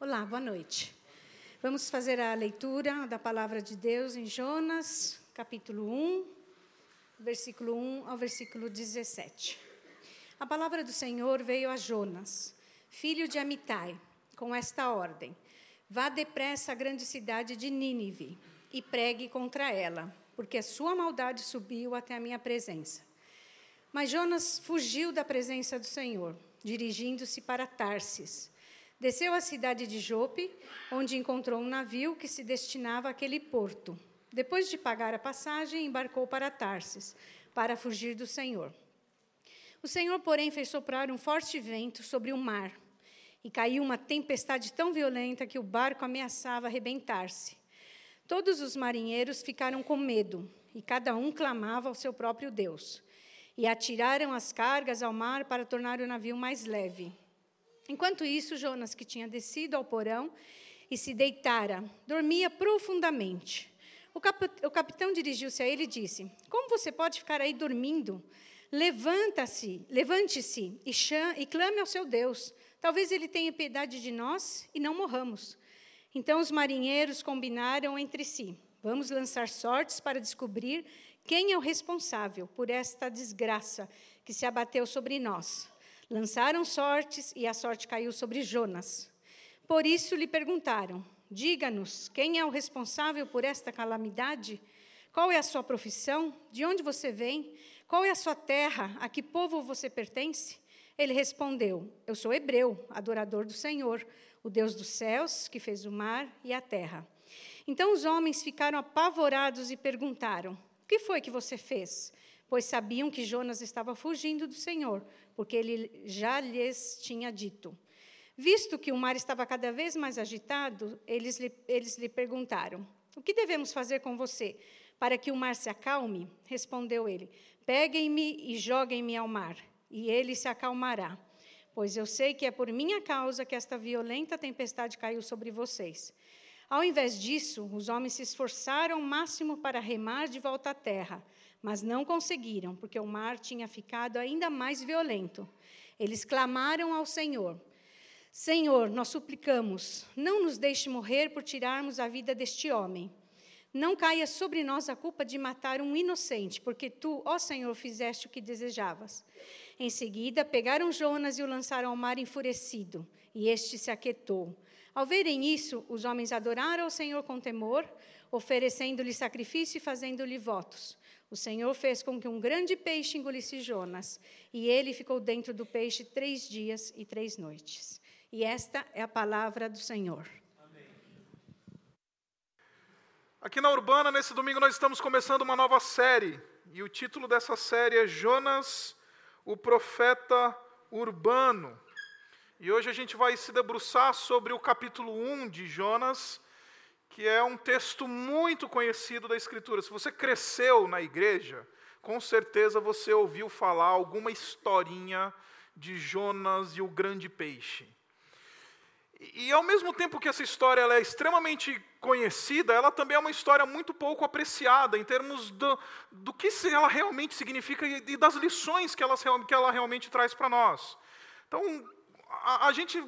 Olá, boa noite. Vamos fazer a leitura da palavra de Deus em Jonas, capítulo 1, versículo 1 ao versículo 17. A palavra do Senhor veio a Jonas, filho de Amitai, com esta ordem: Vá depressa à grande cidade de Nínive e pregue contra ela, porque a sua maldade subiu até a minha presença. Mas Jonas fugiu da presença do Senhor, dirigindo-se para Tarsis Desceu à cidade de Jope, onde encontrou um navio que se destinava àquele porto. Depois de pagar a passagem, embarcou para Tarsis, para fugir do Senhor. O Senhor, porém, fez soprar um forte vento sobre o mar, e caiu uma tempestade tão violenta que o barco ameaçava arrebentar-se. Todos os marinheiros ficaram com medo, e cada um clamava ao seu próprio Deus. E atiraram as cargas ao mar para tornar o navio mais leve. Enquanto isso, Jonas, que tinha descido ao porão e se deitara, dormia profundamente. O, cap o capitão dirigiu-se a ele e disse: Como você pode ficar aí dormindo? Levanta-se, levante-se e, e clame ao seu Deus. Talvez ele tenha piedade de nós e não morramos. Então os marinheiros combinaram entre si: Vamos lançar sortes para descobrir quem é o responsável por esta desgraça que se abateu sobre nós. Lançaram sortes e a sorte caiu sobre Jonas. Por isso lhe perguntaram: Diga-nos, quem é o responsável por esta calamidade? Qual é a sua profissão? De onde você vem? Qual é a sua terra? A que povo você pertence? Ele respondeu: Eu sou hebreu, adorador do Senhor, o Deus dos céus, que fez o mar e a terra. Então os homens ficaram apavorados e perguntaram: O que foi que você fez? Pois sabiam que Jonas estava fugindo do Senhor, porque ele já lhes tinha dito. Visto que o mar estava cada vez mais agitado, eles lhe, eles lhe perguntaram: O que devemos fazer com você para que o mar se acalme? Respondeu ele: Peguem-me e joguem-me ao mar, e ele se acalmará. Pois eu sei que é por minha causa que esta violenta tempestade caiu sobre vocês. Ao invés disso, os homens se esforçaram ao máximo para remar de volta à terra mas não conseguiram, porque o mar tinha ficado ainda mais violento. Eles clamaram ao Senhor: Senhor, nós suplicamos, não nos deixe morrer por tirarmos a vida deste homem. Não caia sobre nós a culpa de matar um inocente, porque tu, ó Senhor, fizeste o que desejavas. Em seguida, pegaram Jonas e o lançaram ao mar enfurecido, e este se aquietou. Ao verem isso, os homens adoraram ao Senhor com temor, oferecendo-lhe sacrifício e fazendo-lhe votos. O Senhor fez com que um grande peixe engolisse Jonas, e ele ficou dentro do peixe três dias e três noites. E esta é a palavra do Senhor. Amém. Aqui na Urbana, nesse domingo, nós estamos começando uma nova série. E o título dessa série é Jonas, o profeta urbano. E hoje a gente vai se debruçar sobre o capítulo 1 de Jonas que é um texto muito conhecido da Escritura. Se você cresceu na igreja, com certeza você ouviu falar alguma historinha de Jonas e o grande peixe. E, ao mesmo tempo que essa história é extremamente conhecida, ela também é uma história muito pouco apreciada em termos do, do que ela realmente significa e das lições que ela, que ela realmente traz para nós. Então, a, a gente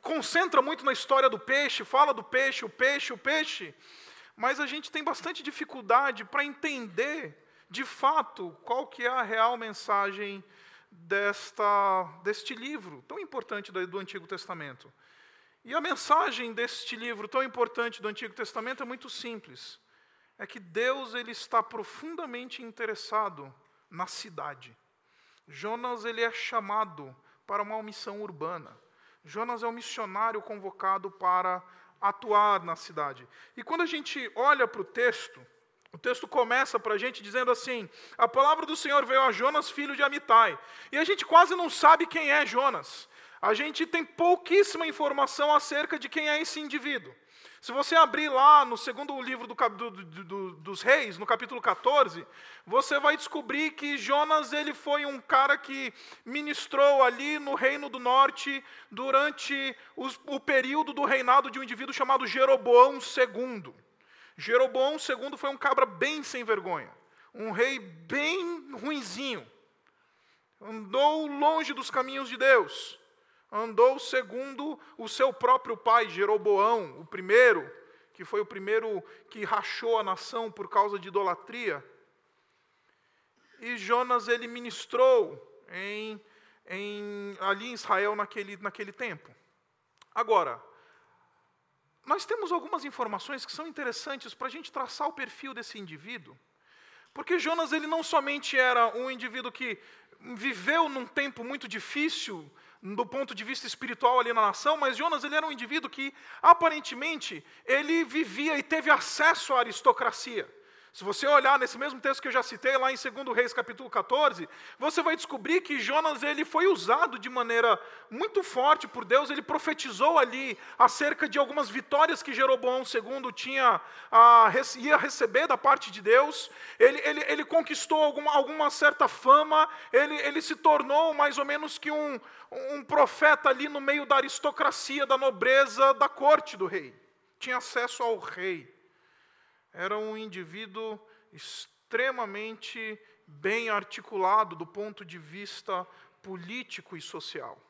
concentra muito na história do peixe, fala do peixe, o peixe, o peixe, mas a gente tem bastante dificuldade para entender, de fato, qual que é a real mensagem desta, deste livro tão importante do, Antigo Testamento. E a mensagem deste livro tão importante do Antigo Testamento é muito simples. É que Deus ele está profundamente interessado na cidade. Jonas ele é chamado para uma missão urbana. Jonas é um missionário convocado para atuar na cidade. E quando a gente olha para o texto, o texto começa para a gente dizendo assim: A palavra do Senhor veio a Jonas, filho de Amitai. E a gente quase não sabe quem é Jonas. A gente tem pouquíssima informação acerca de quem é esse indivíduo. Se você abrir lá no segundo livro do, do, do, dos reis, no capítulo 14, você vai descobrir que Jonas ele foi um cara que ministrou ali no reino do norte durante os, o período do reinado de um indivíduo chamado Jeroboão II. Jeroboão II foi um cabra bem sem vergonha, um rei bem ruinzinho. Andou longe dos caminhos de Deus andou segundo o seu próprio pai, Jeroboão, o primeiro, que foi o primeiro que rachou a nação por causa de idolatria. E Jonas ele ministrou em, em, ali em Israel naquele, naquele tempo. Agora, nós temos algumas informações que são interessantes para a gente traçar o perfil desse indivíduo. Porque Jonas ele não somente era um indivíduo que viveu num tempo muito difícil do ponto de vista espiritual ali na nação, mas Jonas ele era um indivíduo que aparentemente ele vivia e teve acesso à aristocracia. Se você olhar nesse mesmo texto que eu já citei, lá em 2 Reis capítulo 14, você vai descobrir que Jonas ele foi usado de maneira muito forte por Deus, ele profetizou ali acerca de algumas vitórias que Jeroboão II tinha, a, ia receber da parte de Deus, ele, ele, ele conquistou alguma, alguma certa fama, ele, ele se tornou mais ou menos que um, um profeta ali no meio da aristocracia, da nobreza, da corte do rei, tinha acesso ao rei era um indivíduo extremamente bem articulado do ponto de vista político e social.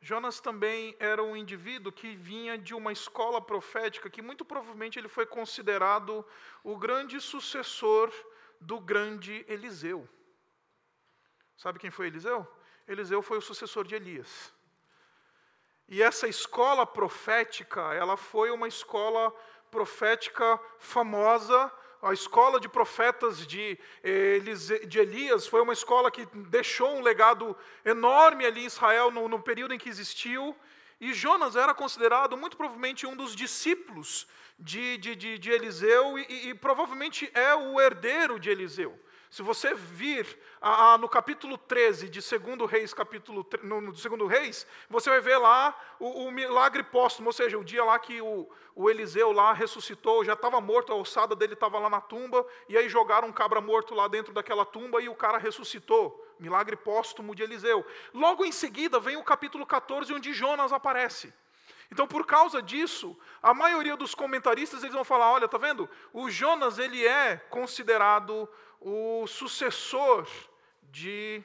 Jonas também era um indivíduo que vinha de uma escola profética que muito provavelmente ele foi considerado o grande sucessor do grande Eliseu. Sabe quem foi Eliseu? Eliseu foi o sucessor de Elias. E essa escola profética, ela foi uma escola profética famosa, a escola de profetas de, de Elias foi uma escola que deixou um legado enorme ali em Israel no, no período em que existiu. E Jonas era considerado muito provavelmente um dos discípulos de, de, de, de Eliseu e, e, provavelmente é o herdeiro de Eliseu. Se você vir ah, no capítulo 13 de 2 Reis, capítulo, no, no 2 Reis, você vai ver lá o, o, milagre póstumo, ou seja, o dia lá que o, o Eliseu lá ressuscitou, já estava morto, a ossada dele estava lá na tumba, e aí jogaram um cabra morto lá dentro daquela tumba e o cara ressuscitou. Milagre póstumo de Eliseu. Logo em seguida vem o capítulo 14, onde Jonas aparece. Então, por causa disso, a maioria dos comentaristas eles vão falar: olha, tá vendo? O Jonas ele é considerado o sucessor de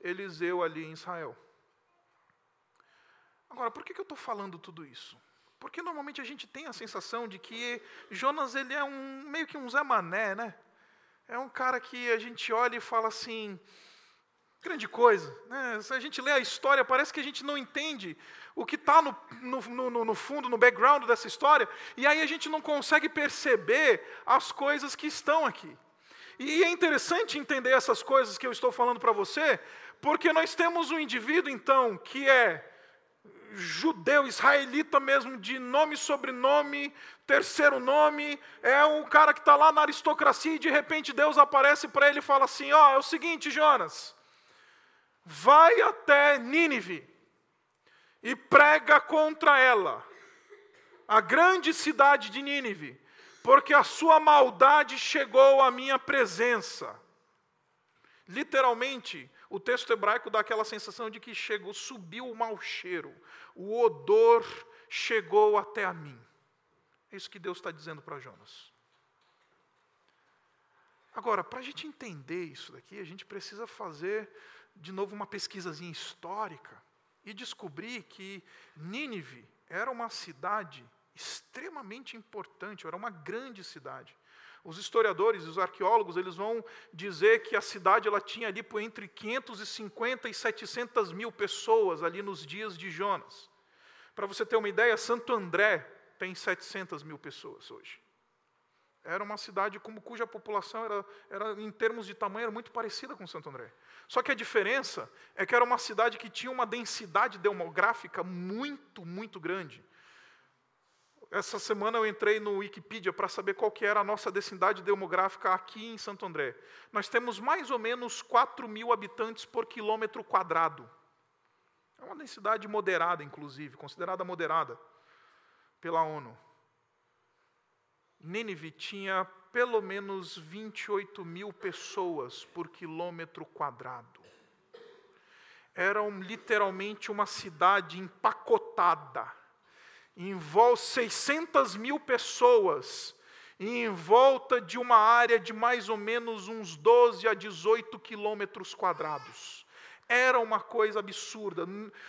Eliseu ali em Israel. Agora, por que, eu estou falando tudo isso? Porque normalmente a gente tem a sensação de que Jonas ele é um meio que um Zé Mané, né? É um cara que a gente olha e fala assim, grande coisa. Né? Se a gente lê a história, parece que a gente não entende o que está no, no, no, no, fundo, no background dessa história, e aí a gente não consegue perceber as coisas que estão aqui. E é interessante entender essas coisas que eu estou falando para você, porque nós temos um indivíduo, então, que é judeu, israelita mesmo, de nome, sobrenome, terceiro nome, é um cara que está lá na aristocracia e de repente Deus aparece para ele e fala assim: Ó, oh, é o seguinte, Jonas, vai até Nínive e prega contra ela, a grande cidade de Nínive porque a sua maldade chegou à minha presença. Literalmente, o texto hebraico dá aquela sensação de que chegou, subiu o mau cheiro, o odor chegou até a mim. É isso que Deus está dizendo para Jonas. Agora, para a gente entender isso daqui, a gente precisa fazer de novo uma pesquisazinha histórica e descobrir que Nínive era uma cidade extremamente importante, era uma grande cidade. Os historiadores, os arqueólogos, eles vão dizer que a cidade ela tinha ali por entre 550 e 700 mil pessoas ali nos dias de Jonas. Para você ter uma ideia, Santo André tem 700 mil pessoas hoje. Era uma cidade como, cuja população era, era, em termos de tamanho, era muito parecida com Santo André. Só que a diferença é que era uma cidade que tinha uma densidade demográfica muito, muito grande. Essa semana eu entrei no Wikipedia para saber qual que era a nossa densidade demográfica aqui em Santo André. Nós temos mais ou menos 4 mil habitantes por quilômetro quadrado. É uma densidade moderada, inclusive, considerada moderada pela ONU. Nínive tinha pelo menos 28 mil pessoas por quilômetro quadrado. Era literalmente uma cidade empacotada em volta 600 mil pessoas, em volta de uma área de mais ou menos uns 12 a 18 quilômetros quadrados. Era uma coisa absurda,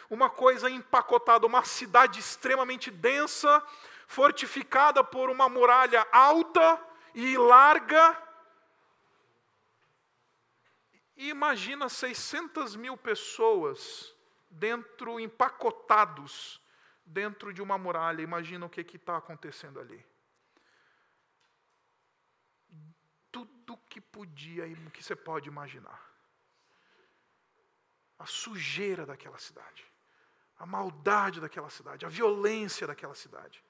uma coisa empacotada, uma cidade extremamente densa, fortificada por uma muralha alta e larga. E imagina 600 mil pessoas dentro, empacotados dentro de uma muralha. Imagina o que está acontecendo ali. Tudo que podia e que você pode imaginar. A sujeira daquela cidade, a maldade daquela cidade, a violência daquela cidade.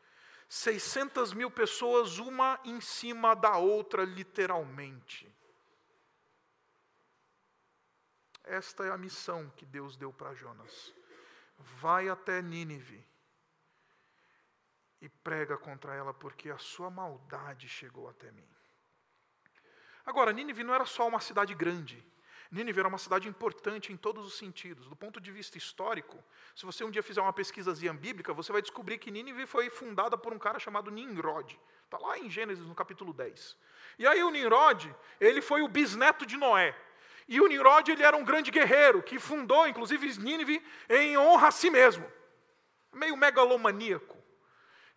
600 mil pessoas, uma em cima da outra, literalmente. Esta é a missão que Deus deu para Jonas. Vai até Nínive e prega contra ela, porque a sua maldade chegou até mim. Agora, Nínive não era só uma cidade grande. Nínive era uma cidade importante em todos os sentidos. Do ponto de vista histórico, se você um dia fizer uma pesquisazinha bíblica, você vai descobrir que Nínive foi fundada por um cara chamado Nimrod. Está lá em Gênesis, no capítulo 10. E aí o Nimrod, ele foi o bisneto de Noé. E o Nimrod, ele era um grande guerreiro, que fundou, inclusive, Nínive em honra a si mesmo. Meio megalomaníaco.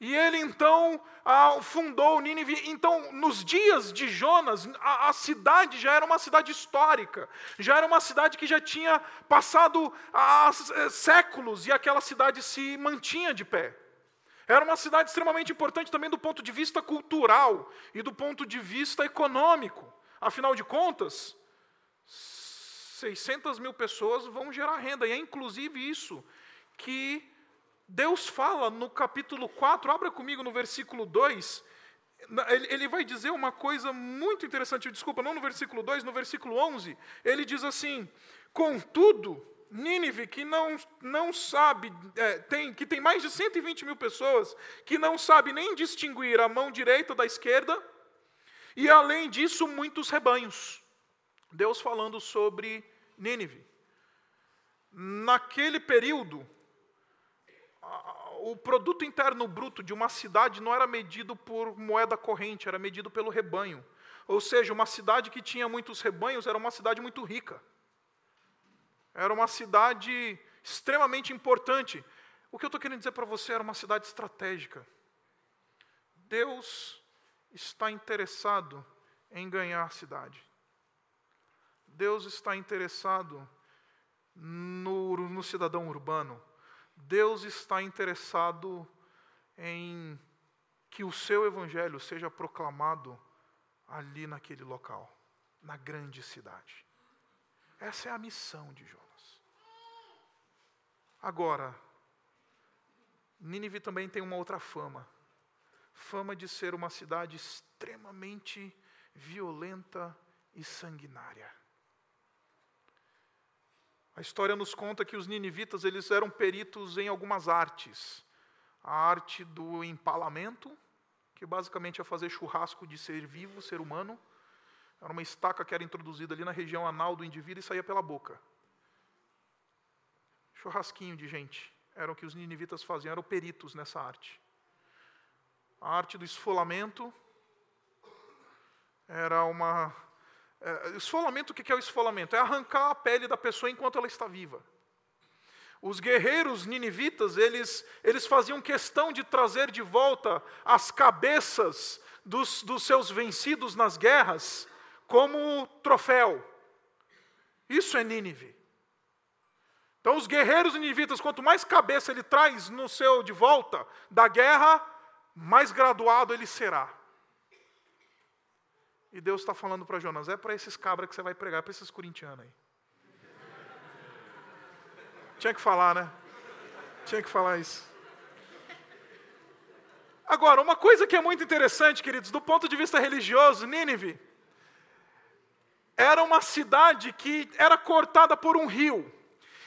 E ele então ah, fundou Nínive. Então, nos dias de Jonas, a, cidade já era uma cidade histórica, já era uma cidade que já tinha passado ah, séculos e aquela cidade se mantinha de pé. Era uma cidade extremamente importante também do ponto de vista cultural e do ponto de vista econômico. Afinal de contas, 600 mil pessoas vão gerar renda, e é inclusive isso que Deus fala no capítulo 4, abra comigo no versículo 2, ele vai dizer uma coisa muito interessante, desculpa, não no versículo 2, no versículo 11, ele diz assim: Contudo, Nínive, que não, não sabe, é, tem, que tem mais de 120 mil pessoas, que não sabe nem distinguir a mão direita da esquerda, e além disso, muitos rebanhos. Deus falando sobre Nínive. Naquele período, o produto interno bruto de uma cidade não era medido por moeda corrente, era medido pelo rebanho. Ou seja, uma cidade que tinha muitos rebanhos era uma cidade muito rica. Era uma cidade extremamente importante. O que eu estou querendo dizer para você era uma cidade estratégica. Deus está interessado em ganhar a cidade. Deus está interessado no, no cidadão urbano. Deus está interessado em que o seu evangelho seja proclamado ali naquele local, na grande cidade. Essa é a missão de Jonas. Agora, Nínive também tem uma outra fama. Fama de ser uma cidade extremamente violenta e sanguinária. A história nos conta que os ninivitas eles eram peritos em algumas artes. A arte do empalamento, que basicamente é fazer churrasco de ser vivo, ser humano. Era uma estaca que era introduzida ali na região anal do indivíduo e saía pela boca. Churrasquinho de gente. Era o que os ninivitas faziam, eram peritos nessa arte. A arte do esfolamento era uma esfolamento, o que é o esfolamento? É arrancar a pele da pessoa enquanto ela está viva. Os guerreiros ninivitas, eles, eles faziam questão de trazer de volta as cabeças dos, dos seus vencidos nas guerras como troféu. Isso é Nínive. Então, os guerreiros ninivitas, quanto mais cabeça ele traz no seu de volta da guerra, mais graduado ele será. E Deus está falando para Jonas: é para esses cabras que você vai pregar, para esses corintianos aí. Tinha que falar, né? Tinha que falar isso. Agora, uma coisa que é muito interessante, queridos, do ponto de vista religioso, Nínive era uma cidade que era cortada por um rio.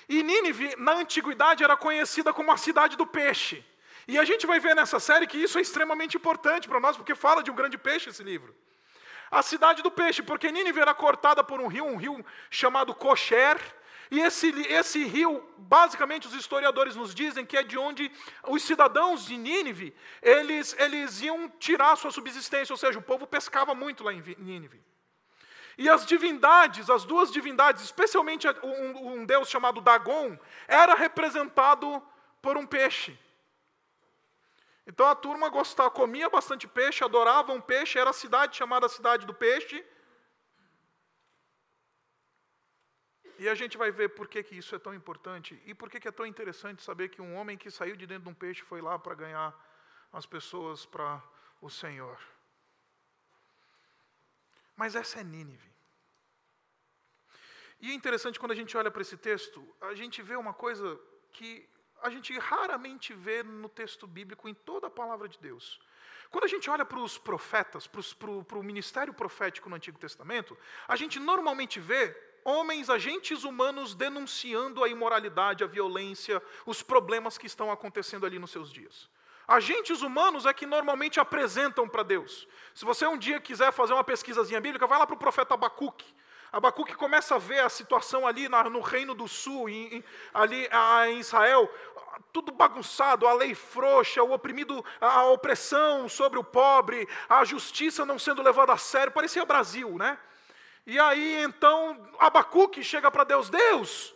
E Nínive, na antiguidade, era conhecida como a cidade do peixe. E a gente vai ver nessa série que isso é extremamente importante para nós, porque fala de um grande peixe esse livro a cidade do peixe, porque Nínive era cortada por um rio, um rio chamado Kosher, e esse, esse rio, basicamente, os historiadores nos dizem que é de onde os cidadãos de Nínive, eles, eles iam tirar sua subsistência, ou seja, o povo pescava muito lá em Nínive. E as divindades, as duas divindades, especialmente um, um deus chamado Dagon, era representado por um peixe. Então a turma gostava, comia bastante peixe, adorava um peixe, era a cidade chamada Cidade do Peixe. E a gente vai ver por que, que isso é tão importante e por que, que é tão interessante saber que um homem que saiu de dentro de um peixe foi lá para ganhar as pessoas para o Senhor. Mas essa é Nínive. E é interessante quando a gente olha para esse texto, a gente vê uma coisa que a gente raramente vê no texto bíblico em toda a palavra de Deus. Quando a gente olha para os profetas, para o ministério profético no Antigo Testamento, a gente normalmente vê homens, agentes humanos denunciando a imoralidade, a violência, os problemas que estão acontecendo ali nos seus dias. Agentes humanos é que normalmente apresentam para Deus. Se você um dia quiser fazer uma pesquisazinha bíblica, vai lá para o profeta Abacuque. Abacuque começa a ver a situação ali no Reino do Sul, em, ali em Israel, tudo bagunçado, a lei frouxa, o oprimido, a opressão sobre o pobre, a justiça não sendo levada a sério, parecia Brasil, né? E aí então Abacuque chega para Deus: Deus,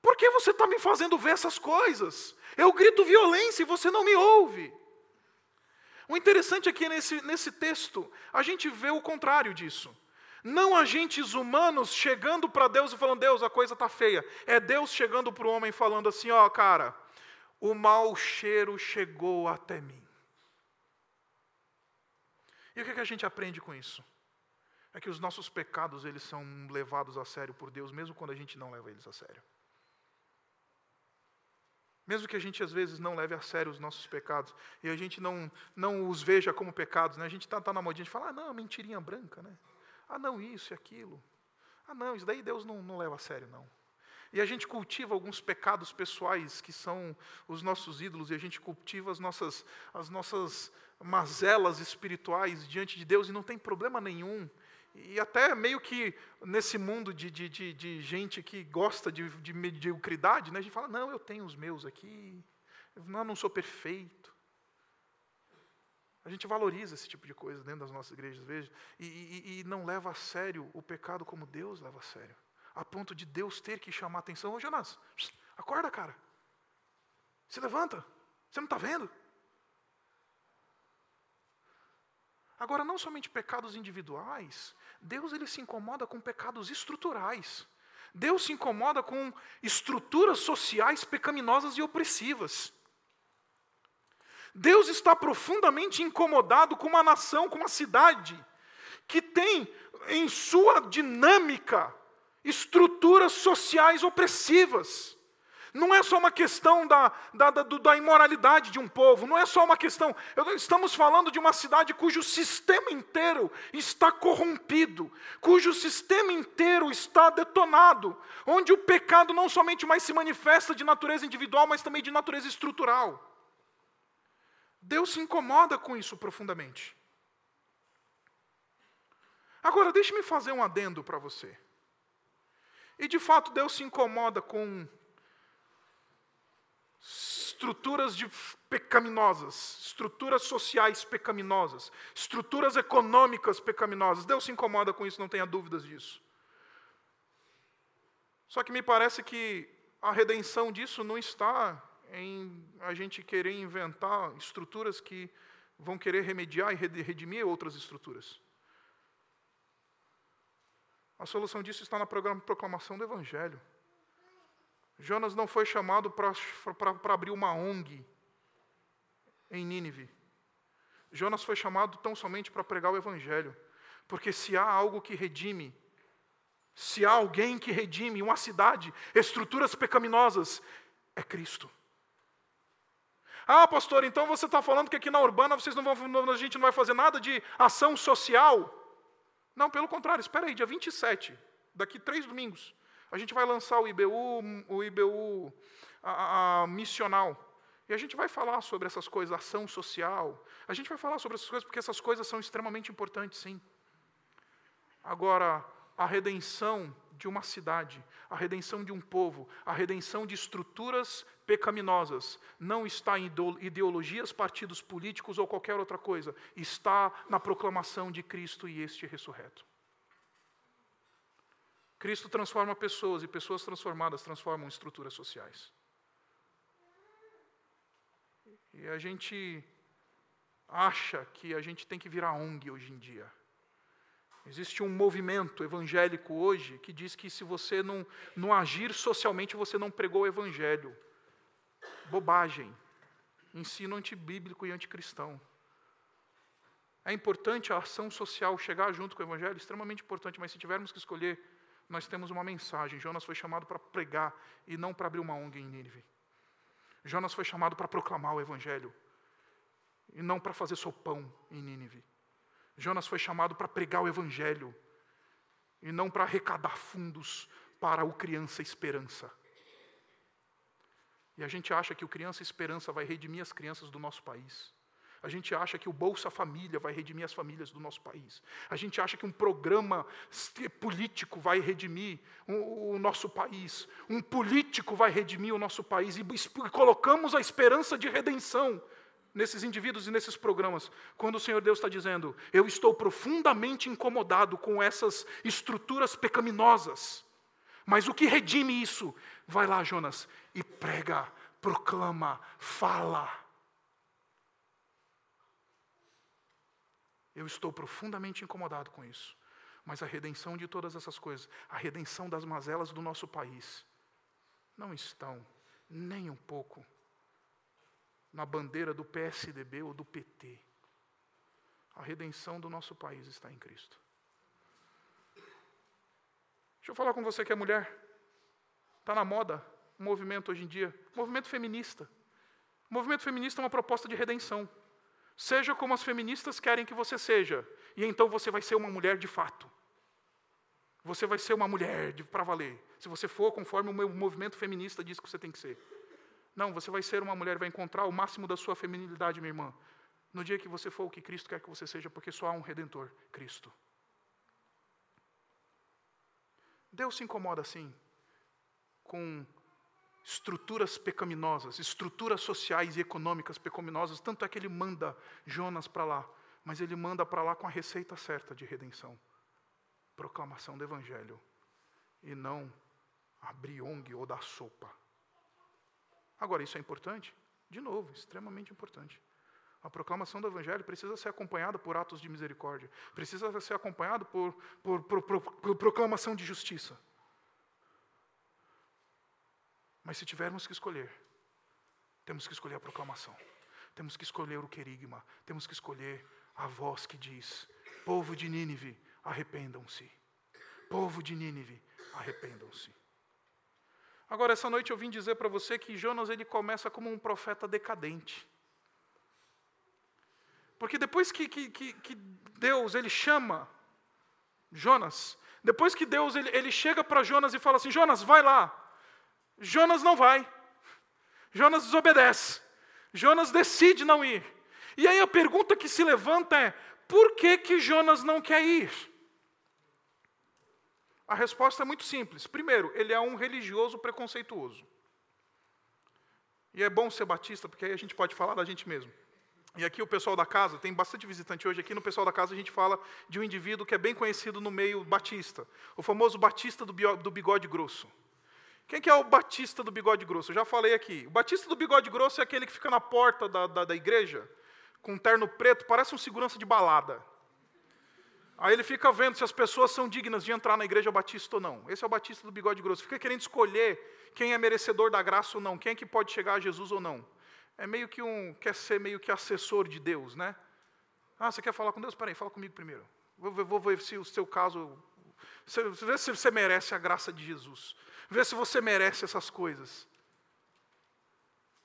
por que você está me fazendo ver essas coisas? Eu grito violência e você não me ouve. O interessante é que nesse, nesse texto a gente vê o contrário disso. Não agentes humanos chegando para Deus e falando: Deus, a coisa está feia. É Deus chegando para o homem falando assim: Ó, oh, cara, o mau cheiro chegou até mim. E o que, que a gente aprende com isso? é que os nossos pecados eles são levados a sério por Deus, mesmo quando a gente não leva eles a sério. Mesmo que a gente às vezes não leve a sério os nossos pecados e a gente não, não os veja como pecados, né? a gente está tá na modinha de falar, ah, não, mentirinha branca, né? Ah, não, isso e aquilo. Ah, não, isso daí Deus não, não leva a sério, não. E a gente cultiva alguns pecados pessoais que são os nossos ídolos, e a gente cultiva as nossas, as nossas mazelas espirituais diante de Deus, e não tem problema nenhum e até meio que nesse mundo de, de, de, de gente que gosta de, de mediocridade, né, a gente fala, não, eu tenho os meus aqui, não, não sou perfeito. A gente valoriza esse tipo de coisa dentro das nossas igrejas, veja, e, e, e, não leva a sério o pecado como Deus leva a sério, a ponto de Deus ter que chamar a atenção. Ô Jonas, acorda, cara. Se levanta. Você não está vendo? Agora, não somente pecados individuais, Deus ele se incomoda com pecados estruturais. Deus se incomoda com estruturas sociais pecaminosas e opressivas. Deus está profundamente incomodado com uma nação, com uma cidade, que tem em sua dinâmica estruturas sociais opressivas. Não é só uma questão da, da, da, da, imoralidade de um povo, não é só uma questão. Estamos falando de uma cidade cujo sistema inteiro está corrompido, cujo sistema inteiro está detonado, onde o pecado não somente mais se manifesta de natureza individual, mas também de natureza estrutural. Deus se incomoda com isso profundamente. Agora, deixe-me fazer um adendo para você. E de fato, Deus se incomoda com estruturas de pecaminosas, estruturas sociais pecaminosas, estruturas econômicas pecaminosas. Deus se incomoda com isso, não tenha dúvidas disso. Só que me parece que a redenção disso não está em a gente querer inventar estruturas que vão querer remediar e redimir outras estruturas. A solução disso está na proclamação do Evangelho. Jonas não foi chamado para abrir uma ONG em Nínive. Jonas foi chamado tão somente para pregar o Evangelho. Porque se há algo que redime, se há alguém que redime uma cidade, estruturas pecaminosas, é Cristo. Ah, pastor, então você está falando que aqui na urbana vocês não vão, a gente não vai fazer nada de ação social? Não, pelo contrário, espera aí, dia 27, daqui três domingos, a gente vai lançar o IBU, o IBU a, a, missional. E a gente vai falar sobre essas coisas, ação social. A gente vai falar sobre essas coisas porque essas coisas são extremamente importantes, sim. Agora, a redenção de uma cidade, a redenção de um povo, a redenção de estruturas pecaminosas, não está em ideologias, partidos políticos ou qualquer outra coisa, está na proclamação de Cristo e este ressurreto. Cristo transforma pessoas e pessoas transformadas transformam estruturas sociais. E a gente acha que a gente tem que virar ONG hoje em dia. Existe um movimento evangélico hoje que diz que se você não, não agir socialmente, você não pregou o evangelho. Bobagem. Ensino antibíblico e anticristão. É importante a ação social chegar junto com o evangelho, extremamente importante, mas se tivermos que escolher, nós temos uma mensagem. Jonas foi chamado para pregar e não para abrir uma ONG em Nínive. Jonas foi chamado para proclamar o evangelho e não para fazer sopão em Nínive. Jonas foi chamado para pregar o evangelho e não para arrecadar fundos para o Criança Esperança. E a gente acha que o Criança Esperança vai redimir as crianças do nosso país. A gente acha que o Bolsa Família vai redimir as famílias do nosso país. A gente acha que um programa político vai redimir o, nosso país. Um político vai redimir o nosso país. E colocamos a esperança de redenção nesses indivíduos e nesses programas, quando o Senhor Deus está dizendo: Eu estou profundamente incomodado com essas estruturas pecaminosas. Mas o que redime isso? Vai lá, Jonas, e prega, proclama, fala. Eu estou profundamente incomodado com isso. Mas a redenção de todas essas coisas, a redenção das mazelas do nosso país, não estão nem um pouco na bandeira do PSDB ou do PT. A redenção do nosso país está em Cristo. Deixa eu falar com você que é mulher. Está na moda um movimento hoje em dia, movimento feminista. O movimento feminista é uma proposta de redenção. Seja como as feministas querem que você seja, e então você vai ser uma mulher de fato. Você vai ser uma mulher para valer. Se você for conforme o movimento feminista diz que você tem que ser. Não, você vai ser uma mulher, vai encontrar o máximo da sua feminilidade, minha irmã. No dia que você for o que Cristo quer que você seja, porque só há um redentor, Cristo. Deus se incomoda assim com estruturas pecaminosas, estruturas sociais e econômicas pecaminosas, tanto é que ele manda Jonas para lá, mas ele manda para lá com a receita certa de redenção. Proclamação do evangelho e não abrir ONG ou dar sopa. Agora, isso é importante? De novo, extremamente importante. A proclamação do Evangelho precisa ser acompanhada por atos de misericórdia, precisa ser acompanhado por, por, por, por proclamação de justiça. Mas se tivermos que escolher, temos que escolher a proclamação, temos que escolher o querigma, temos que escolher a voz que diz: Povo de Nínive, arrependam-se. Povo de Nínive, arrependam-se. Agora, essa noite eu vim dizer para você que Jonas ele começa como um profeta decadente. Porque depois que, que, que, Deus ele chama Jonas, depois que Deus ele, ele chega para Jonas e fala assim: Jonas, vai lá. Jonas não vai. Jonas desobedece. Jonas decide não ir. E aí a pergunta que se levanta é: por que, que Jonas não quer ir? A resposta é muito simples. Primeiro, ele é um religioso preconceituoso. E é bom ser batista, porque aí a gente pode falar da gente mesmo. E aqui o pessoal da casa, tem bastante visitante hoje aqui, no pessoal da casa a gente fala de um indivíduo que é bem conhecido no meio batista, o famoso batista do bigode grosso. Quem que é o batista do bigode grosso? Eu já falei aqui. O batista do bigode grosso é aquele que fica na porta da, da, da igreja, com um terno preto, parece um segurança de balada. Aí ele fica vendo se as pessoas são dignas de entrar na igreja batista ou não. Esse é o batista do bigode grosso. Fica querendo escolher quem é merecedor da graça ou não, quem é que pode chegar a Jesus ou não. É meio que um, quer ser meio que assessor de Deus, né? Ah, você quer falar com Deus? Peraí, fala comigo primeiro. Vou, vou ver se o seu caso, vê se você merece a graça de Jesus. Vê se você merece essas coisas.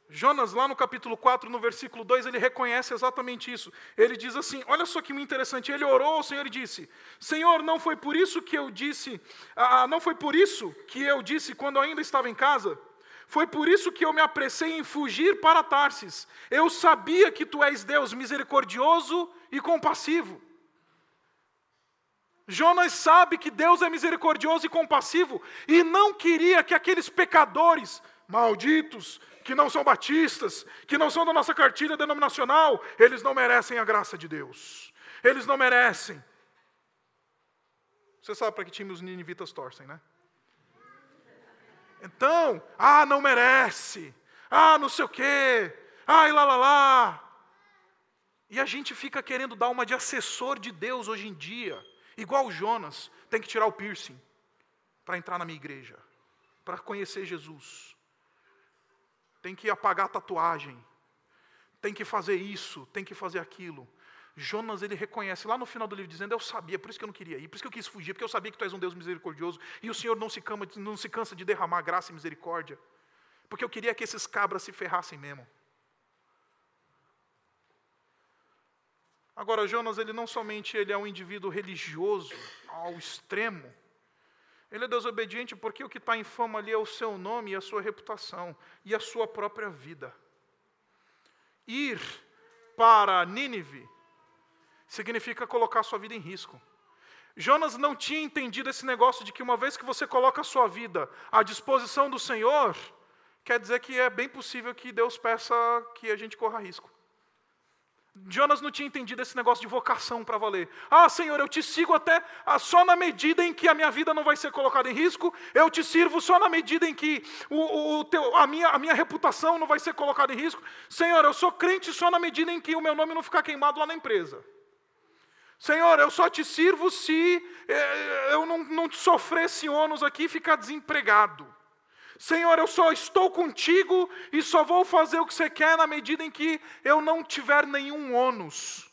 Jonas, lá no capítulo 4, no versículo 2, ele reconhece exatamente isso. Ele diz assim: Olha só que interessante. Ele orou ao Senhor e disse: Senhor, não foi por isso que eu disse, ah, ah, não foi por isso que eu disse quando ainda estava em casa. Foi por isso que eu me apressei em fugir para Tarsis. Eu sabia que tu és Deus misericordioso e compassivo. Jonas sabe que Deus é misericordioso e compassivo e não queria que aqueles pecadores malditos, que não são batistas, que não são da nossa cartilha denominacional, eles não merecem a graça de Deus. Eles não merecem. Você sabe para que time os ninivitas torcem, né? Então, ah, não merece. Ah, não sei o quê. Ai, lá, lá, lá. E a gente fica querendo dar uma de assessor de Deus hoje em dia. Igual o Jonas, tem que tirar o piercing para entrar na minha igreja, para conhecer Jesus. Tem que apagar a tatuagem. Tem que fazer isso, tem que fazer aquilo. Jonas ele reconhece lá no final do livro dizendo: Eu sabia, por isso que eu não queria ir, por isso que eu quis fugir, porque eu sabia que tu és um Deus misericordioso e o Senhor não se, cama, não se cansa de derramar graça e misericórdia, porque eu queria que esses cabras se ferrassem mesmo. Agora, Jonas, ele não somente ele é um indivíduo religioso ao extremo, ele é desobediente porque o que está em fama ali é o seu nome e a sua reputação e a sua própria vida. Ir para Nínive significa colocar sua vida em risco. Jonas não tinha entendido esse negócio de que uma vez que você coloca a sua vida à disposição do Senhor, quer dizer que é bem possível que Deus peça que a gente corra risco. Jonas não tinha entendido esse negócio de vocação para valer. Ah, Senhor, eu te sigo até só na medida em que a minha vida não vai ser colocada em risco, eu te sirvo só na medida em que o, o teu, a, minha, a minha reputação não vai ser colocada em risco. Senhor, eu sou crente só na medida em que o meu nome não ficar queimado lá na empresa. Senhor, eu só te sirvo se eh, eu não, não sofrer esse ônus aqui e ficar desempregado. Senhor, eu só estou contigo e só vou fazer o que você quer na medida em que eu não tiver nenhum ônus.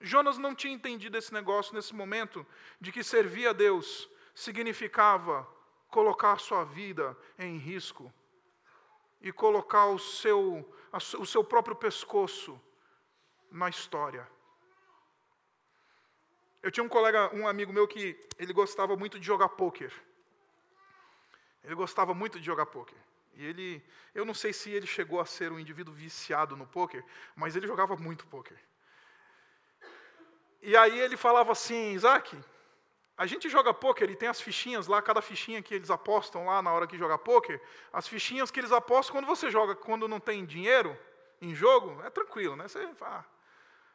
Jonas não tinha entendido esse negócio nesse momento, de que servir a Deus significava colocar sua vida em risco e colocar o seu, o seu próprio pescoço na história. Eu tinha um colega, um amigo meu que ele gostava muito de jogar pôquer. Ele gostava muito de jogar pôquer. E ele, eu não sei se ele chegou a ser um indivíduo viciado no pôquer, mas ele jogava muito pôquer. E aí ele falava assim, Isaac, a gente joga pôquer e tem as fichinhas lá, cada fichinha que eles apostam lá na hora que joga pôquer, as fichinhas que eles apostam quando você joga, quando não tem dinheiro em jogo, é tranquilo, né? Você ah,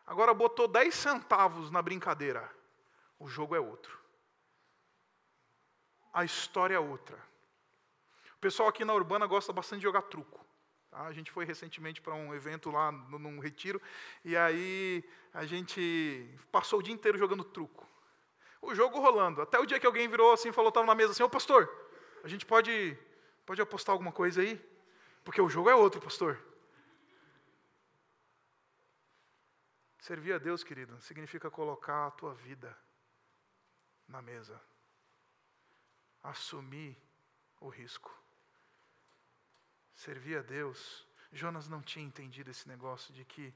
agora botou 10 centavos na brincadeira o jogo é outro. A história é outra. Pessoal aqui na Urbana gosta bastante de jogar truco. Tá? A gente foi recentemente para um evento lá, num retiro, e aí a gente passou o dia inteiro jogando truco. O jogo rolando. Até o dia que alguém virou assim e falou, estava na mesa assim, ô pastor, a gente pode, pode apostar alguma coisa aí? Porque o jogo é outro, pastor. Servir a Deus, querido, significa colocar a tua vida na mesa. Assumir o risco. Servir a Deus. Jonas não tinha entendido esse negócio de que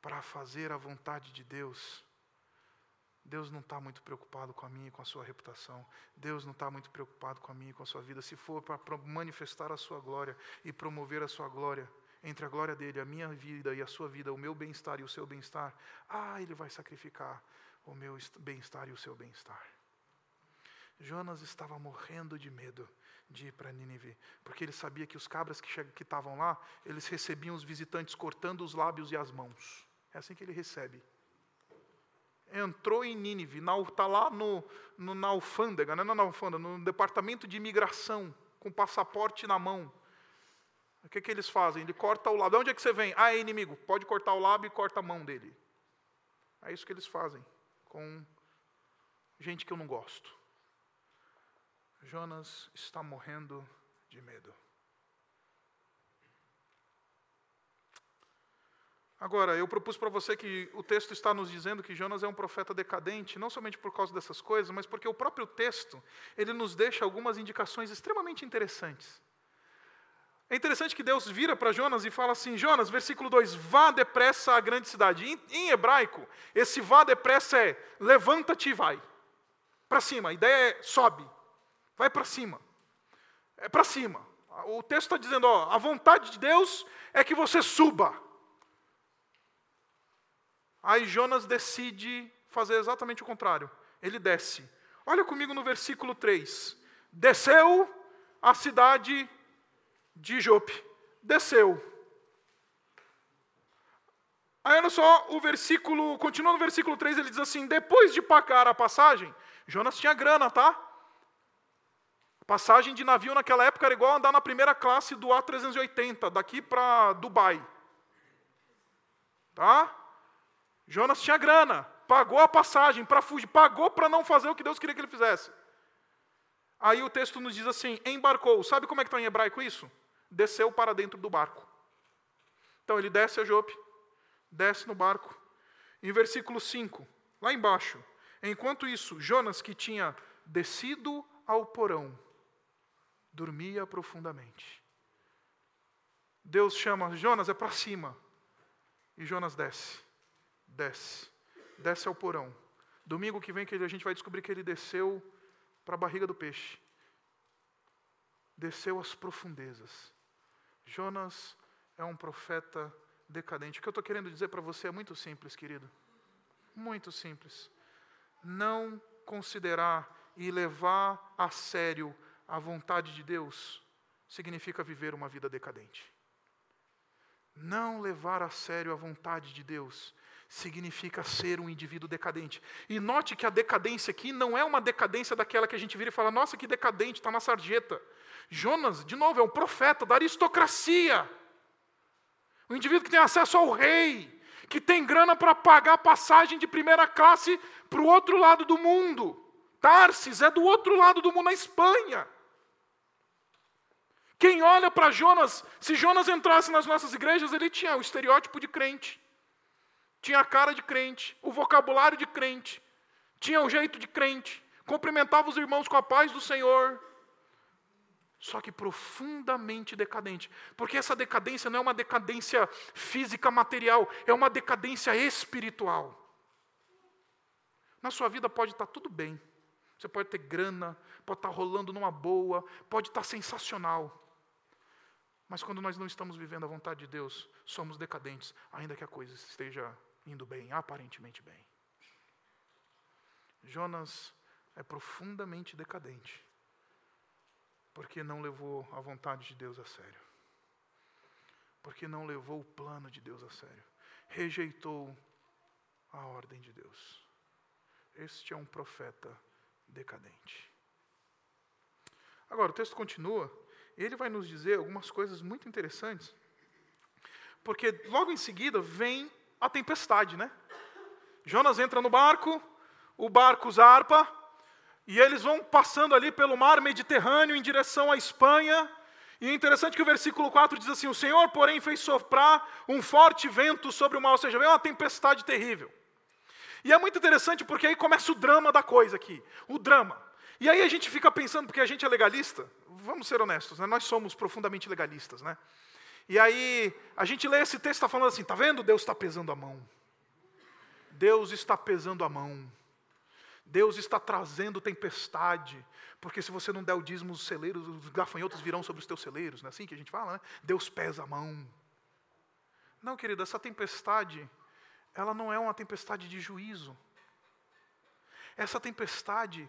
para fazer a vontade de Deus, Deus não está muito preocupado com a minha e com a sua reputação. Deus não está muito preocupado com a minha e com a sua vida. Se for para manifestar a sua glória e promover a sua glória, entre a glória dele, a minha vida e a sua vida, o meu bem-estar e o seu bem-estar, ah, ele vai sacrificar o meu bem-estar e o seu bem-estar. Jonas estava morrendo de medo de ir para Nínive, porque ele sabia que os cabras que estavam lá, eles recebiam os visitantes cortando os lábios e as mãos. É assim que ele recebe. Entrou em Nínive, está lá no, no, na alfândega, não é na alfândega, no departamento de imigração, com passaporte na mão. O que, que eles fazem? Ele corta o lábio. De onde é que você vem? Ah, é inimigo. Pode cortar o lábio e corta a mão dele. É isso que eles fazem com gente que eu não gosto. Jonas está morrendo de medo. Agora, eu propus para você que o texto está nos dizendo que Jonas é um profeta decadente, não somente por causa dessas coisas, mas porque o próprio texto, ele nos deixa algumas indicações extremamente interessantes. É interessante que Deus vira para Jonas e fala assim: Jonas, versículo 2: vá depressa à grande cidade. Em, em hebraico, esse vá depressa é levanta-te e vai. Para cima, a ideia é sobe. Vai para cima. É para cima. O texto está dizendo: ó, a vontade de Deus é que você suba. Aí Jonas decide fazer exatamente o contrário. Ele desce. Olha comigo no versículo 3. Desceu a cidade de Jope. Desceu. Aí olha só o versículo, continua no versículo 3, ele diz assim: depois de pagar a passagem, Jonas tinha grana, tá? Passagem de navio naquela época era igual andar na primeira classe do A380, daqui para Dubai. Tá? Jonas tinha grana, pagou a passagem para fugir, pagou para não fazer o que Deus queria que ele fizesse. Aí o texto nos diz assim: embarcou. Sabe como é que está em hebraico isso? Desceu para dentro do barco. Então ele desce a Jope, desce no barco. Em versículo 5, lá embaixo, enquanto isso, Jonas, que tinha descido ao porão, dormia profundamente. Deus chama Jonas, é para cima. E Jonas desce, desce, desce ao porão. Domingo que vem que a gente vai descobrir que ele desceu para a barriga do peixe. Desceu às profundezas. Jonas é um profeta decadente. O que eu estou querendo dizer para você é muito simples, querido. Muito simples. Não considerar e levar a sério a vontade de Deus significa viver uma vida decadente. Não levar a sério a vontade de Deus significa ser um indivíduo decadente. E note que a decadência aqui não é uma decadência daquela que a gente vira e fala, nossa, que decadente, está na sarjeta. Jonas, de novo, é um profeta da aristocracia. Um indivíduo que tem acesso ao rei, que tem grana para pagar passagem de primeira classe para o outro lado do mundo. Tarsis é do outro lado do mundo, na Espanha. Quem olha para Jonas, se Jonas entrasse nas nossas igrejas, ele tinha o estereótipo de crente, tinha a cara de crente, o vocabulário de crente, tinha o jeito de crente, cumprimentava os irmãos com a paz do Senhor, só que profundamente decadente, porque essa decadência não é uma decadência física material, é uma decadência espiritual. Na sua vida pode estar tudo bem, você pode ter grana, pode estar rolando numa boa, pode estar sensacional. Mas quando nós não estamos vivendo a vontade de Deus, somos decadentes, ainda que a coisa esteja indo bem, aparentemente bem. Jonas é profundamente decadente, porque não levou a vontade de Deus a sério, porque não levou o plano de Deus a sério, rejeitou a ordem de Deus. Este é um profeta decadente. Agora, o texto continua, e ele vai nos dizer algumas coisas muito interessantes, porque logo em seguida vem a tempestade, né? Jonas entra no barco, o barco zarpa, e eles vão passando ali pelo mar Mediterrâneo em direção à Espanha. E é interessante que o versículo 4 diz assim: O Senhor, porém, fez soprar um forte vento sobre o mar, ou seja, veio uma tempestade terrível. E é muito interessante porque aí começa o drama da coisa aqui. O drama. E aí a gente fica pensando, porque a gente é legalista, vamos ser honestos, né? nós somos profundamente legalistas, né? E aí a gente lê esse texto está falando assim, tá vendo? Deus está pesando a mão. Deus está pesando a mão. Deus está trazendo tempestade, porque se você não der o dízimo, os celeiros, os gafanhotos virão sobre os teus celeiros, não é assim que a gente fala, né? Deus pesa a mão. Não, querido, essa tempestade ela não é uma tempestade de juízo. Essa tempestade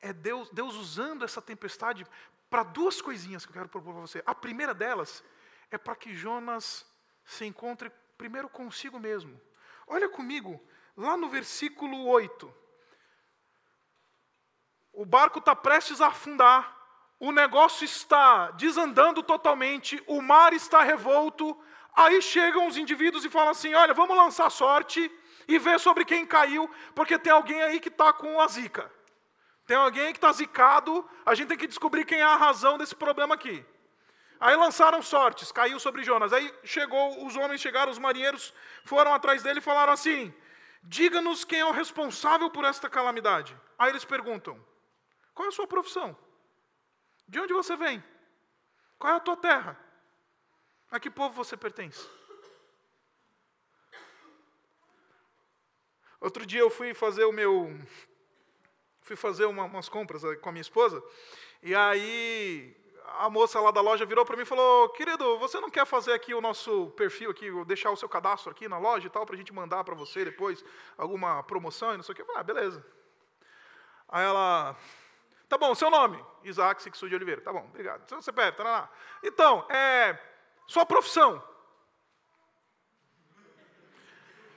é Deus, Deus usando essa tempestade para duas coisinhas que eu quero propor para você. A primeira delas é para que Jonas se encontre primeiro consigo mesmo. Olha comigo, lá no versículo 8. O barco está prestes a afundar, o negócio está desandando totalmente, o mar está revolto, Aí chegam os indivíduos e falam assim: olha, vamos lançar sorte e ver sobre quem caiu, porque tem alguém aí que está com a zica. Tem alguém que está zicado, a gente tem que descobrir quem é a razão desse problema aqui. Aí lançaram sortes, caiu sobre Jonas. Aí chegou, os homens chegaram, os marinheiros foram atrás dele e falaram assim: diga-nos quem é o responsável por esta calamidade. Aí eles perguntam: qual é a sua profissão? De onde você vem? Qual é a tua terra? A que povo você pertence? Outro dia eu fui fazer o meu. Fui fazer uma, umas compras com a minha esposa, e aí a moça lá da loja virou para mim e falou: Querido, você não quer fazer aqui o nosso perfil aqui, deixar o seu cadastro aqui na loja e tal, para a gente mandar para você depois alguma promoção e não sei o quê? Eu falei: Ah, beleza. Aí ela. Tá bom, seu nome? Isaac Sixu de Oliveira. Tá bom, obrigado. Seu CPF, tá lá. Então, é. Sua profissão.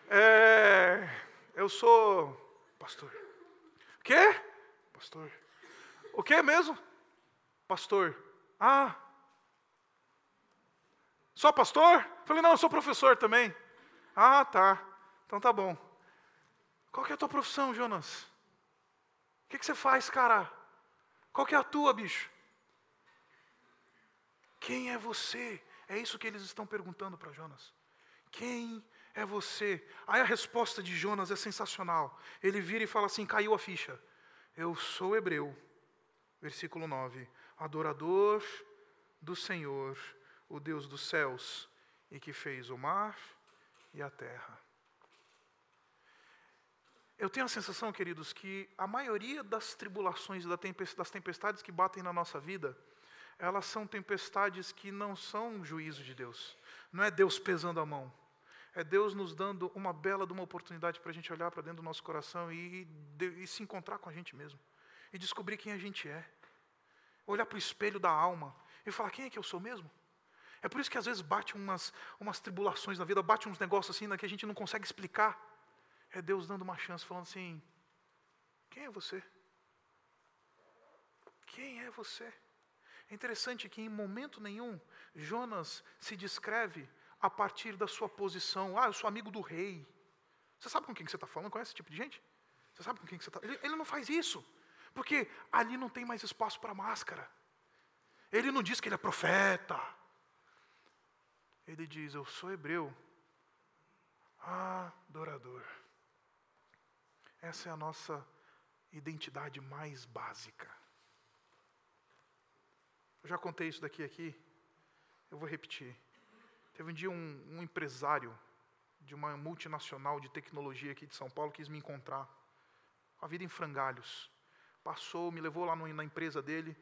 É, eu sou pastor. Quê? pastor. O que mesmo? Pastor. Ah. Só pastor? Falei, não, eu sou professor também. Ah, tá. Então tá bom. Qual que é a tua profissão, Jonas? O que, que você faz, cara? Qual que é a tua, bicho? Quem é você? É isso que eles estão perguntando para Jonas. Quem é você? Aí a resposta de Jonas é sensacional. Ele vira e fala assim: caiu a ficha. Eu sou hebreu. Versículo 9: Adorador do Senhor, o Deus dos céus, e que fez o mar e a terra. Eu tenho a sensação, queridos, que a maioria das tribulações das tempestades que batem na nossa vida, elas são tempestades que não são juízo de Deus. Não é Deus pesando a mão. É Deus nos dando uma bela de uma oportunidade para a gente olhar para dentro do nosso coração e, e, e se encontrar com a gente mesmo. E descobrir quem a gente é. Olhar para o espelho da alma e falar: quem é que eu sou mesmo? É por isso que às vezes bate umas, umas tribulações na vida, bate uns negócios assim né, que a gente não consegue explicar. É Deus dando uma chance, falando assim: quem é você? Quem é você? É interessante que em momento nenhum Jonas se descreve a partir da sua posição. Ah, eu sou amigo do rei. Você sabe com quem você está falando? Conhece esse tipo de gente? Você sabe com quem você está? Ele, ele não faz isso. Porque ali não tem mais espaço para máscara. Ele não diz que ele é profeta. Ele diz: Eu sou hebreu, adorador. Essa é a nossa identidade mais básica. Eu já contei isso daqui aqui, eu vou repetir. Teve um dia um, um empresário de uma multinacional de tecnologia aqui de São Paulo quis me encontrar, a vida em frangalhos. Passou, me levou lá no, na empresa dele.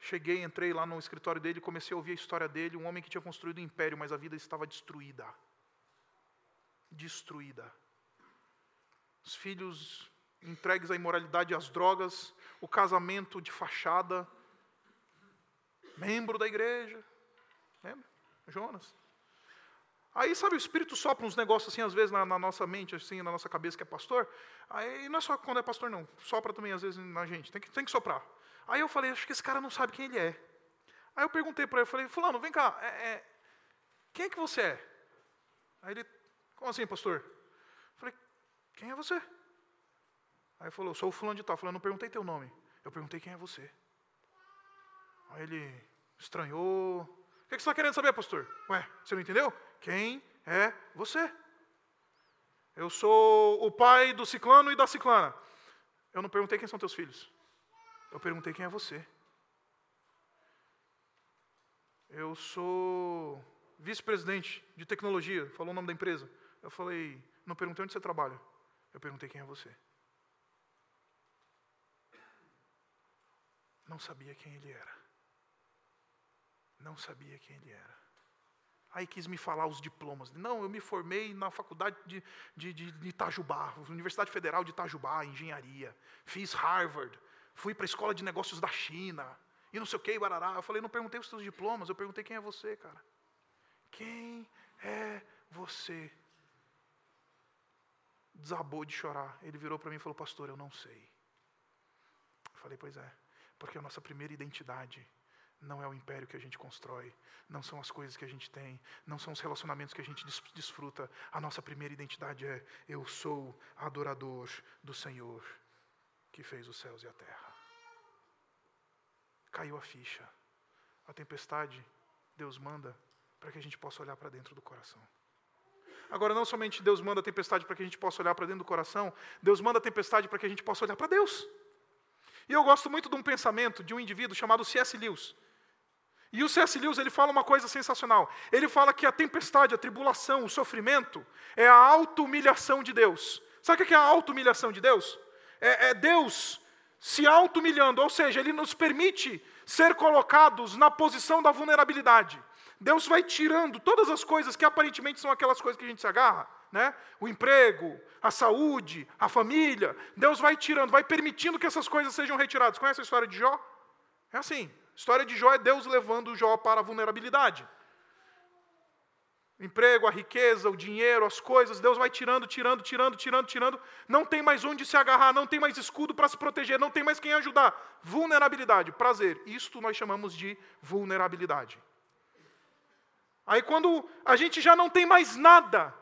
Cheguei, entrei lá no escritório dele, comecei a ouvir a história dele. Um homem que tinha construído um império, mas a vida estava destruída. Destruída os filhos entregues à imoralidade e às drogas, o casamento de fachada, membro da igreja, lembra? Jonas. Aí, sabe, o Espírito sopra uns negócios assim, às vezes, na, na, nossa mente, assim, na nossa cabeça, que é pastor. Aí, não é só quando é pastor, não. Sopra também, às vezes, na gente. Tem que, tem que soprar. Aí eu falei, acho que esse cara não sabe quem ele é. Aí eu perguntei para ele, eu falei, fulano, vem cá, é, é, quem é que você é? Aí ele, como assim, pastor? Quem é você? Aí ele falou, sou o fulano de tal. Eu falei, não perguntei teu nome. Eu perguntei quem é você. Aí ele estranhou. O que, você está querendo saber, pastor? Ué, você não entendeu? Quem é você? Eu sou o pai do ciclano e da ciclana. Eu não perguntei quem são teus filhos. Eu perguntei quem é você. Eu sou vice-presidente de tecnologia. Falou o nome da empresa. Eu falei, não perguntei onde você trabalha. Eu perguntei quem é você. Não sabia quem ele era. Não sabia quem ele era. Aí quis me falar os diplomas. Não, eu me formei na faculdade de, de, de, de Itajubá, Universidade Federal de Itajubá, engenharia. Fiz Harvard. Fui para a escola de negócios da China. E não sei o que, barará. Eu falei, não perguntei os seus diplomas, eu perguntei quem é você, cara. Quem é você? desabou de chorar. Ele virou para mim e falou: Pastor, eu não sei. Eu falei: Pois é, porque a nossa primeira identidade não é o império que a gente constrói, não são as coisas que a gente tem, não são os relacionamentos que a gente desfruta. A nossa primeira identidade é: Eu sou adorador do Senhor que fez os céus e a terra. Caiu a ficha. A tempestade, Deus manda para que a gente possa olhar para dentro do coração. Agora, não somente Deus manda a tempestade para que a gente possa olhar para dentro do coração, Deus manda a tempestade para que a gente possa olhar para Deus. E eu gosto muito de um pensamento de um indivíduo chamado C.S. Lewis. E o C.S. Lewis ele fala uma coisa sensacional. Ele fala que a tempestade, a tribulação, o sofrimento é a auto-humilhação de Deus. Sabe o que é a auto-humilhação de Deus? É, é Deus se auto-humilhando, ou seja, Ele nos permite ser colocados na posição da vulnerabilidade. Deus vai tirando todas as coisas que aparentemente são aquelas coisas que a gente se agarra, né? O emprego, a saúde, a família. Deus vai tirando, vai permitindo que essas coisas sejam retiradas. Conhece a história de Jó? É assim. História de Jó é Deus levando Jó para a vulnerabilidade. O emprego, a riqueza, o dinheiro, as coisas, Deus vai tirando, tirando, tirando, tirando, tirando. Não tem mais onde se agarrar, não tem mais escudo para se proteger, não tem mais quem ajudar. Vulnerabilidade, prazer. Isto nós chamamos de vulnerabilidade. Aí quando a gente já não tem mais nada,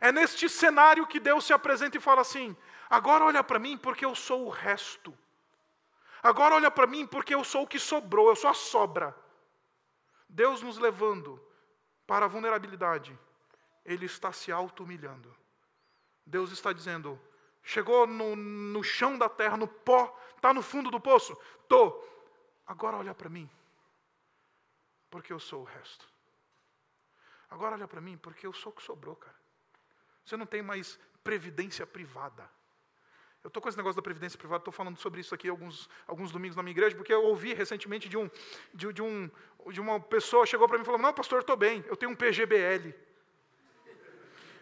é neste cenário que Deus se apresenta e fala assim: agora olha para mim porque eu sou o resto. Agora olha para mim porque eu sou o que sobrou, eu sou a sobra. Deus nos levando para a vulnerabilidade, Ele está se auto-humilhando. Deus está dizendo: chegou no, no chão da terra, no pó, está no fundo do poço? Estou. Agora olha para mim, porque eu sou o resto. Agora olha para mim, porque eu sou o que sobrou, cara. Você não tem mais previdência privada. Eu estou com esse negócio da previdência privada, estou falando sobre isso aqui alguns, alguns domingos na minha igreja, porque eu ouvi recentemente de, um, de, de, um, de uma pessoa, chegou para mim e falou, não, pastor, estou bem, eu tenho um PGBL.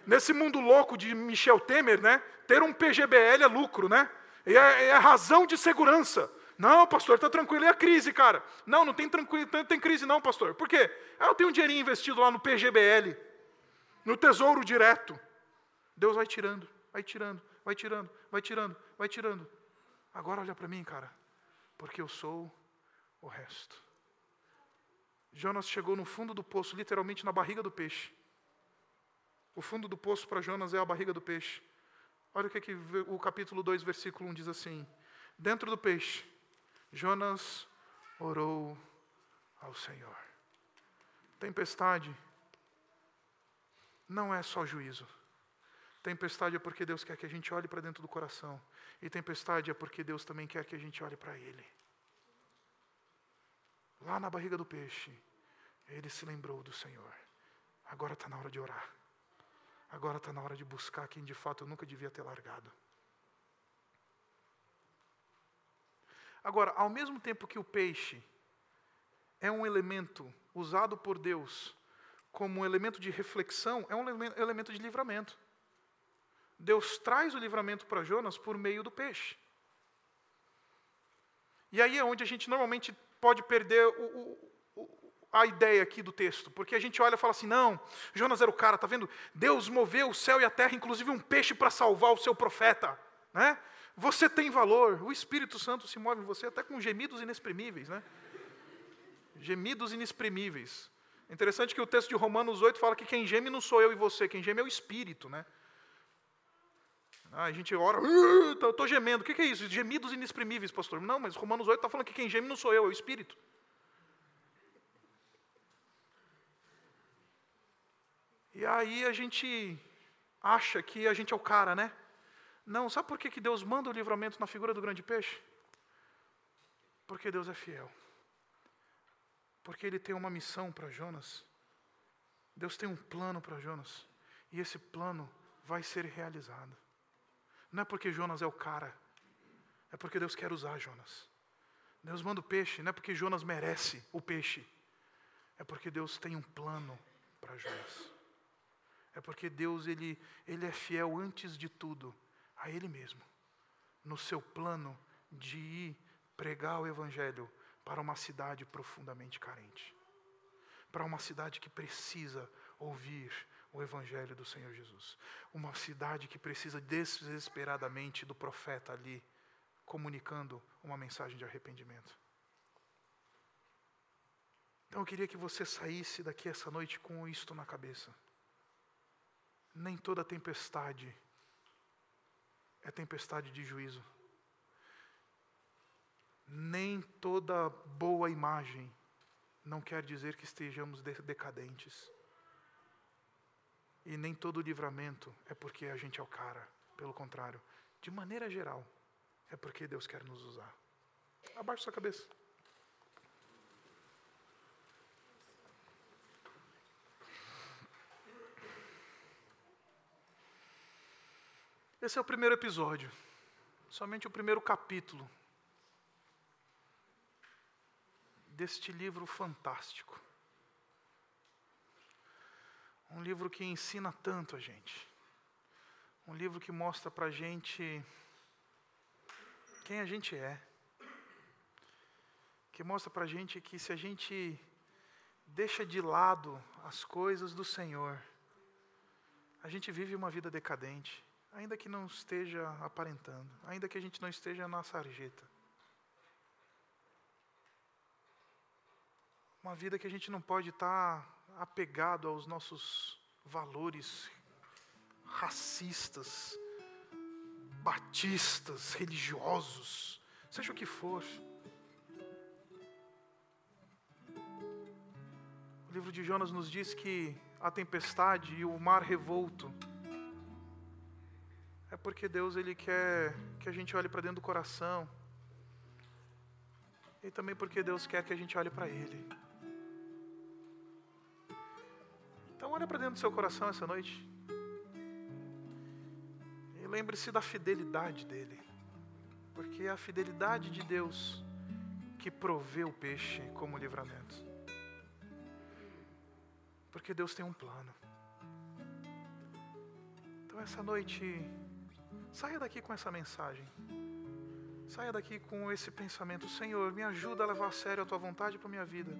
Nesse mundo louco de Michel Temer, né, ter um PGBL é lucro, né? É, é a razão de segurança. Não, pastor, está tranquilo. E a crise, cara? Não, não tem, tranquilo, não tem crise não, pastor. Por quê? Ah, eu tenho um dinheirinho investido lá no PGBL, no Tesouro Direto. Deus vai tirando, vai tirando, vai tirando, vai tirando, vai tirando. Agora olha para mim, cara, porque eu sou o resto. Jonas chegou no fundo do poço, literalmente na barriga do peixe. O fundo do poço para Jonas é a barriga do peixe. Olha o que, que o capítulo 2, versículo 1 diz assim: Dentro do peixe Jonas orou ao Senhor. Tempestade não é só juízo. Tempestade é porque Deus quer que a gente olhe para dentro do coração. E tempestade é porque Deus também quer que a gente olhe para Ele. Lá na barriga do peixe, ele se lembrou do Senhor. Agora está na hora de orar. Agora está na hora de buscar quem de fato eu nunca devia ter largado. Agora, ao mesmo tempo que o peixe é um elemento usado por Deus como um elemento de reflexão, é um elemento de livramento. Deus traz o livramento para Jonas por meio do peixe. E aí é onde a gente normalmente pode perder o, o, a ideia aqui do texto, porque a gente olha e fala assim: não, Jonas era o cara, tá vendo? Deus moveu o céu e a terra, inclusive um peixe para salvar o seu profeta, né? Você tem valor. O Espírito Santo se move em você até com gemidos inexprimíveis, né? Gemidos inexprimíveis. Interessante que o texto de Romanos 8 fala que quem geme não sou eu e você, quem geme é o Espírito, né? Ah, a gente ora, uh, estou gemendo. O que, que é isso? Gemidos inexprimíveis, pastor. Não, mas Romanos 8 está falando que quem geme não sou eu, é o Espírito. E aí a gente acha que a gente é o cara, né? Não, sabe por que, que Deus manda o livramento na figura do grande peixe? Porque Deus é fiel. Porque Ele tem uma missão para Jonas. Deus tem um plano para Jonas. E esse plano vai ser realizado. Não é porque Jonas é o cara. É porque Deus quer usar Jonas. Deus manda o peixe, não é porque Jonas merece o peixe. É porque Deus tem um plano para Jonas. É porque Deus ele, ele é fiel antes de tudo a Ele mesmo, no seu plano de ir pregar o Evangelho para uma cidade profundamente carente, para uma cidade que precisa ouvir o Evangelho do Senhor Jesus, uma cidade que precisa desesperadamente do profeta ali, comunicando uma mensagem de arrependimento. Então eu queria que você saísse daqui essa noite com isto na cabeça. Nem toda tempestade é tempestade de juízo. Nem toda boa imagem não quer dizer que estejamos decadentes. E nem todo livramento é porque a gente é o cara. Pelo contrário, de maneira geral, é porque Deus quer nos usar. Abaixe sua cabeça. Esse é o primeiro episódio, somente o primeiro capítulo deste livro fantástico. Um livro que ensina tanto a gente. Um livro que mostra para a gente quem a gente é. Que mostra para a gente que se a gente deixa de lado as coisas do Senhor, a gente vive uma vida decadente, ainda que não esteja aparentando, ainda que a gente não esteja na sarjeta. Uma vida que a gente não pode estar apegado aos nossos valores racistas, batistas, religiosos, seja o que for. O livro de Jonas nos diz que a tempestade e o mar revolto é porque Deus ele quer que a gente olhe para dentro do coração. E também porque Deus quer que a gente olhe para ele. Então olha para dentro do seu coração essa noite. E lembre-se da fidelidade dele. Porque é a fidelidade de Deus que provê o peixe como livramento. Porque Deus tem um plano. Então essa noite, saia daqui com essa mensagem. Saia daqui com esse pensamento: Senhor, me ajuda a levar a sério a tua vontade para a minha vida.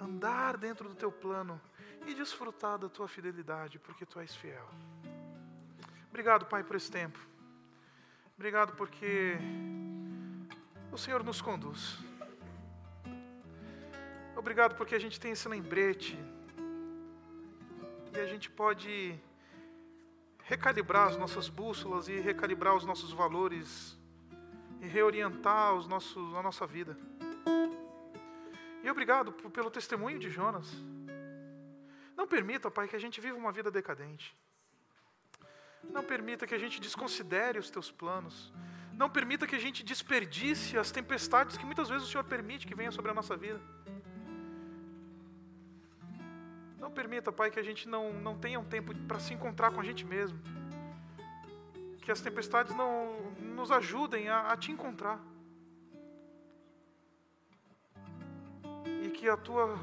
Andar dentro do teu plano e desfrutar da tua fidelidade, porque tu és fiel. Obrigado, Pai, por esse tempo. Obrigado porque o Senhor nos conduz. Obrigado porque a gente tem esse lembrete e a gente pode recalibrar as nossas bússolas e recalibrar os nossos valores e reorientar os nossos, a nossa vida. E obrigado pelo testemunho de Jonas. Não permita, Pai, que a gente viva uma vida decadente. Não permita que a gente desconsidere os teus planos. Não permita que a gente desperdice as tempestades que muitas vezes o Senhor permite que venham sobre a nossa vida. Não permita, Pai, que a gente não, não tenha um tempo para se encontrar com a gente mesmo. Que as tempestades não nos ajudem a, a te encontrar. Que a tua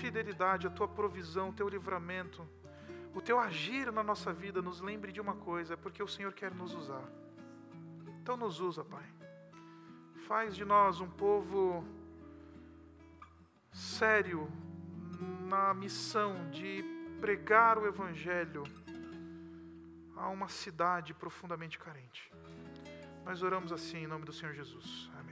fidelidade, a tua provisão, o teu livramento, o teu agir na nossa vida nos lembre de uma coisa, porque o Senhor quer nos usar. Então nos usa, Pai. Faz de nós um povo sério na missão de pregar o Evangelho a uma cidade profundamente carente. Nós oramos assim em nome do Senhor Jesus. Amém.